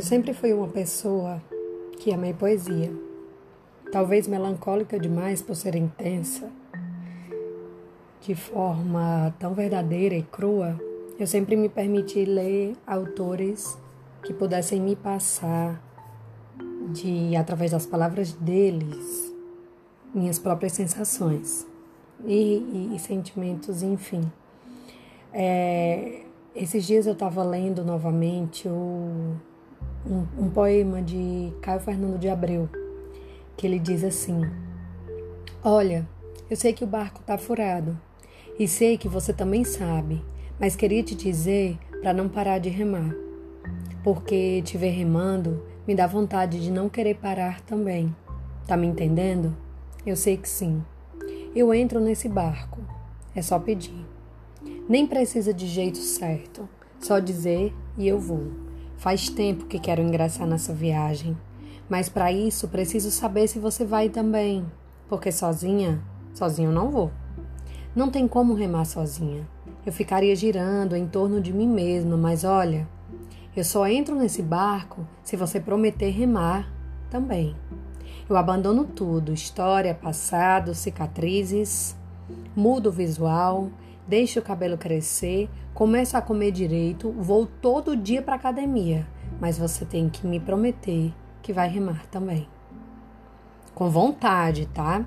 Eu sempre fui uma pessoa que amei poesia. Talvez melancólica demais por ser intensa, de forma tão verdadeira e crua, eu sempre me permiti ler autores que pudessem me passar de através das palavras deles minhas próprias sensações e, e, e sentimentos, enfim. É, esses dias eu estava lendo novamente o, um, um poema de Caio Fernando de Abreu, que ele diz assim: Olha, eu sei que o barco está furado e sei que você também sabe, mas queria te dizer para não parar de remar, porque te ver remando me dá vontade de não querer parar também. Tá me entendendo? Eu sei que sim. Eu entro nesse barco. É só pedir. Nem precisa de jeito certo. Só dizer e eu vou. Faz tempo que quero ingressar nessa viagem. Mas para isso preciso saber se você vai também. Porque sozinha, sozinho não vou. Não tem como remar sozinha. Eu ficaria girando em torno de mim mesma, mas olha, eu só entro nesse barco se você prometer remar também. Eu abandono tudo: história, passado, cicatrizes, mudo o visual, deixo o cabelo crescer, começo a comer direito, vou todo dia para academia, mas você tem que me prometer que vai remar também. Com vontade, tá?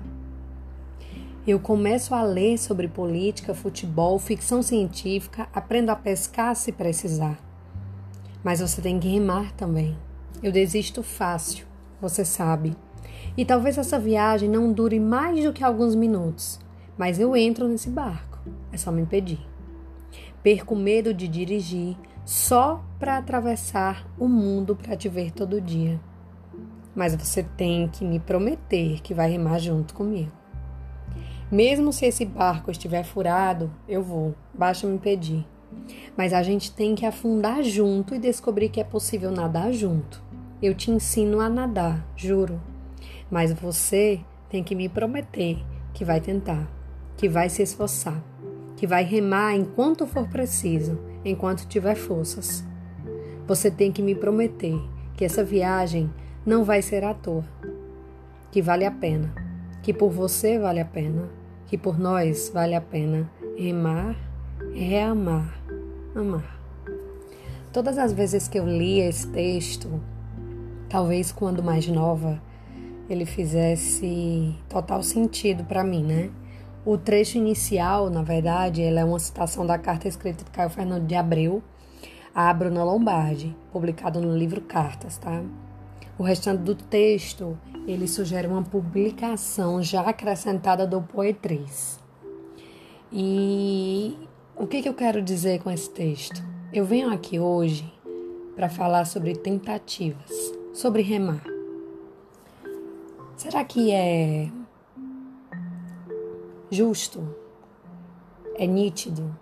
Eu começo a ler sobre política, futebol, ficção científica, aprendo a pescar se precisar. Mas você tem que remar também. Eu desisto fácil, você sabe. E talvez essa viagem não dure mais do que alguns minutos, mas eu entro nesse barco. É só me pedir. Perco medo de dirigir só para atravessar o mundo para te ver todo dia. Mas você tem que me prometer que vai remar junto comigo. Mesmo se esse barco estiver furado, eu vou, basta me pedir. Mas a gente tem que afundar junto e descobrir que é possível nadar junto. Eu te ensino a nadar, juro. Mas você tem que me prometer que vai tentar, que vai se esforçar, que vai remar enquanto for preciso, enquanto tiver forças. Você tem que me prometer que essa viagem não vai ser à toa, que vale a pena, que por você vale a pena, que por nós vale a pena remar, reamar, amar. Todas as vezes que eu li esse texto, talvez quando mais nova, ele fizesse total sentido para mim, né? O trecho inicial, na verdade, ela é uma citação da carta escrita de Caio Fernando de Abreu a Bruna Lombardi, publicado no livro Cartas, tá? O restante do texto, ele sugere uma publicação já acrescentada do Poetriz. E o que, que eu quero dizer com esse texto? Eu venho aqui hoje para falar sobre tentativas, sobre remar. Será que é justo? É nítido?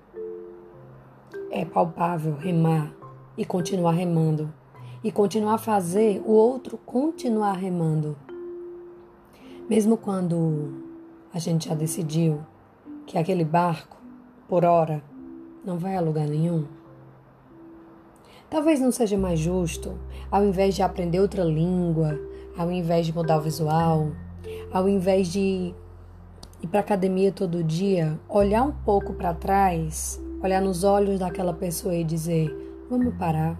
É palpável remar e continuar remando? E continuar a fazer o outro continuar remando? Mesmo quando a gente já decidiu que aquele barco, por hora, não vai a lugar nenhum? Talvez não seja mais justo, ao invés de aprender outra língua, ao invés de mudar o visual, ao invés de ir para academia todo dia, olhar um pouco para trás, olhar nos olhos daquela pessoa e dizer: vamos parar.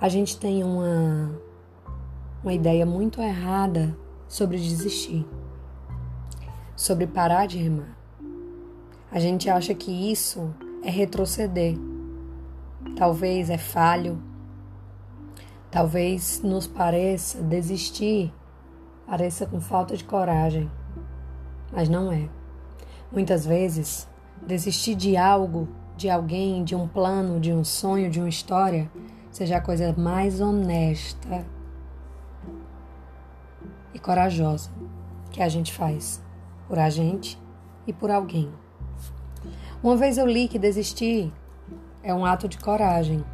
A gente tem uma, uma ideia muito errada sobre desistir, sobre parar de remar. A gente acha que isso é retroceder, talvez é falho Talvez nos pareça desistir, pareça com falta de coragem, mas não é. Muitas vezes, desistir de algo, de alguém, de um plano, de um sonho, de uma história, seja a coisa mais honesta e corajosa que a gente faz por a gente e por alguém. Uma vez eu li que desistir é um ato de coragem,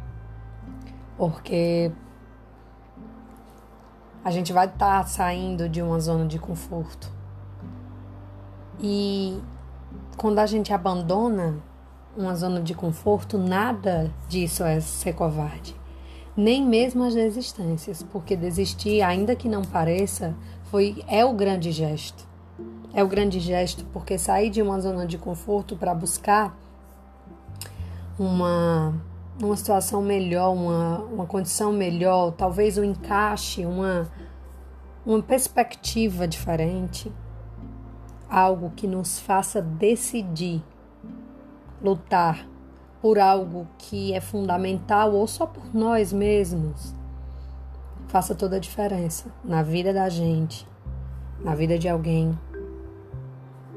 porque a gente vai estar tá saindo de uma zona de conforto. E quando a gente abandona uma zona de conforto, nada disso é ser covarde. nem mesmo as desistências, porque desistir, ainda que não pareça, foi é o grande gesto. É o grande gesto porque sair de uma zona de conforto para buscar uma uma situação melhor, uma, uma condição melhor, talvez um encaixe, uma, uma perspectiva diferente, algo que nos faça decidir lutar por algo que é fundamental ou só por nós mesmos, faça toda a diferença na vida da gente, na vida de alguém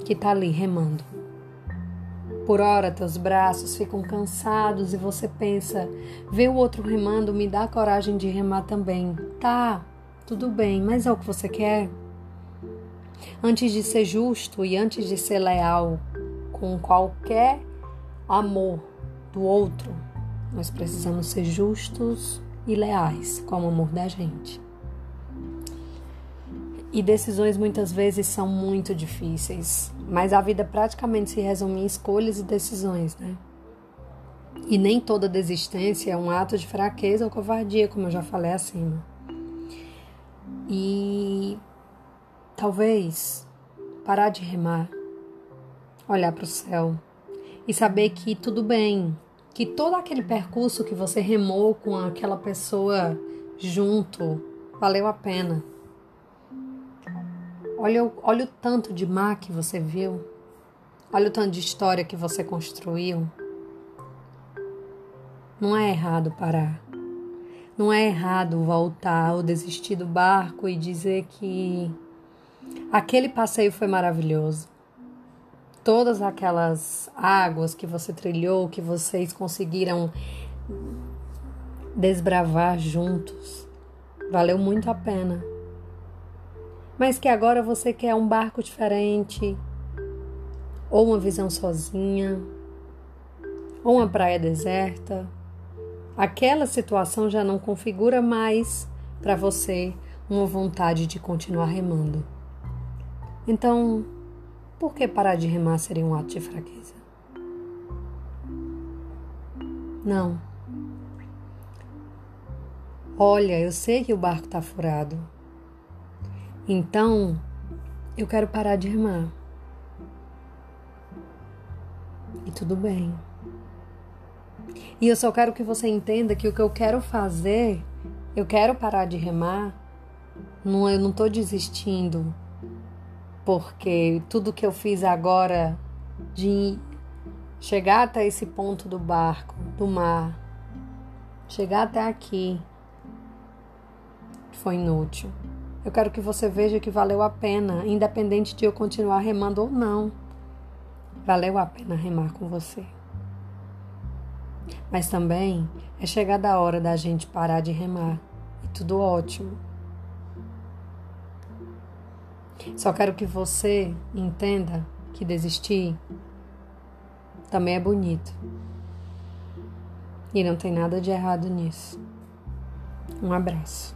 que está ali remando. Por hora, teus braços ficam cansados e você pensa: ver o outro remando me dá coragem de remar também. Tá, tudo bem, mas é o que você quer? Antes de ser justo e antes de ser leal com qualquer amor do outro, nós precisamos ser justos e leais com o amor da gente. E decisões muitas vezes são muito difíceis, mas a vida praticamente se resume em escolhas e decisões, né? E nem toda desistência é um ato de fraqueza ou covardia, como eu já falei acima. E talvez parar de remar, olhar para o céu e saber que tudo bem, que todo aquele percurso que você remou com aquela pessoa junto valeu a pena Olha, olha o tanto de mar que você viu. Olha o tanto de história que você construiu. Não é errado parar. Não é errado voltar ou desistir do barco e dizer que aquele passeio foi maravilhoso. Todas aquelas águas que você trilhou, que vocês conseguiram desbravar juntos, valeu muito a pena mas que agora você quer um barco diferente, ou uma visão sozinha, ou uma praia deserta. Aquela situação já não configura mais para você uma vontade de continuar remando. Então, por que parar de remar seria um ato de fraqueza? Não. Olha, eu sei que o barco está furado, então, eu quero parar de remar. E tudo bem. E eu só quero que você entenda que o que eu quero fazer, eu quero parar de remar. Não, eu não estou desistindo, porque tudo que eu fiz agora de chegar até esse ponto do barco, do mar, chegar até aqui, foi inútil. Eu quero que você veja que valeu a pena, independente de eu continuar remando ou não. Valeu a pena remar com você. Mas também é chegada a hora da gente parar de remar. E tudo ótimo. Só quero que você entenda que desistir também é bonito. E não tem nada de errado nisso. Um abraço.